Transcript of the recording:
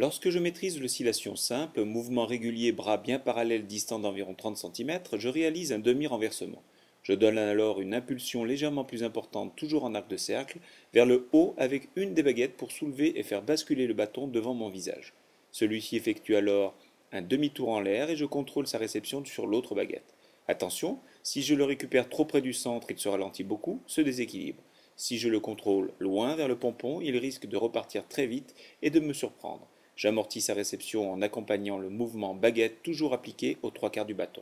Lorsque je maîtrise l'oscillation simple, mouvement régulier bras bien parallèles distant d'environ 30 cm, je réalise un demi-renversement. Je donne alors une impulsion légèrement plus importante, toujours en arc de cercle, vers le haut avec une des baguettes pour soulever et faire basculer le bâton devant mon visage. Celui-ci effectue alors un demi-tour en l'air et je contrôle sa réception sur l'autre baguette. Attention, si je le récupère trop près du centre, il se ralentit beaucoup, se déséquilibre. Si je le contrôle loin vers le pompon, il risque de repartir très vite et de me surprendre. J'amortis sa réception en accompagnant le mouvement baguette toujours appliqué aux trois quarts du bâton.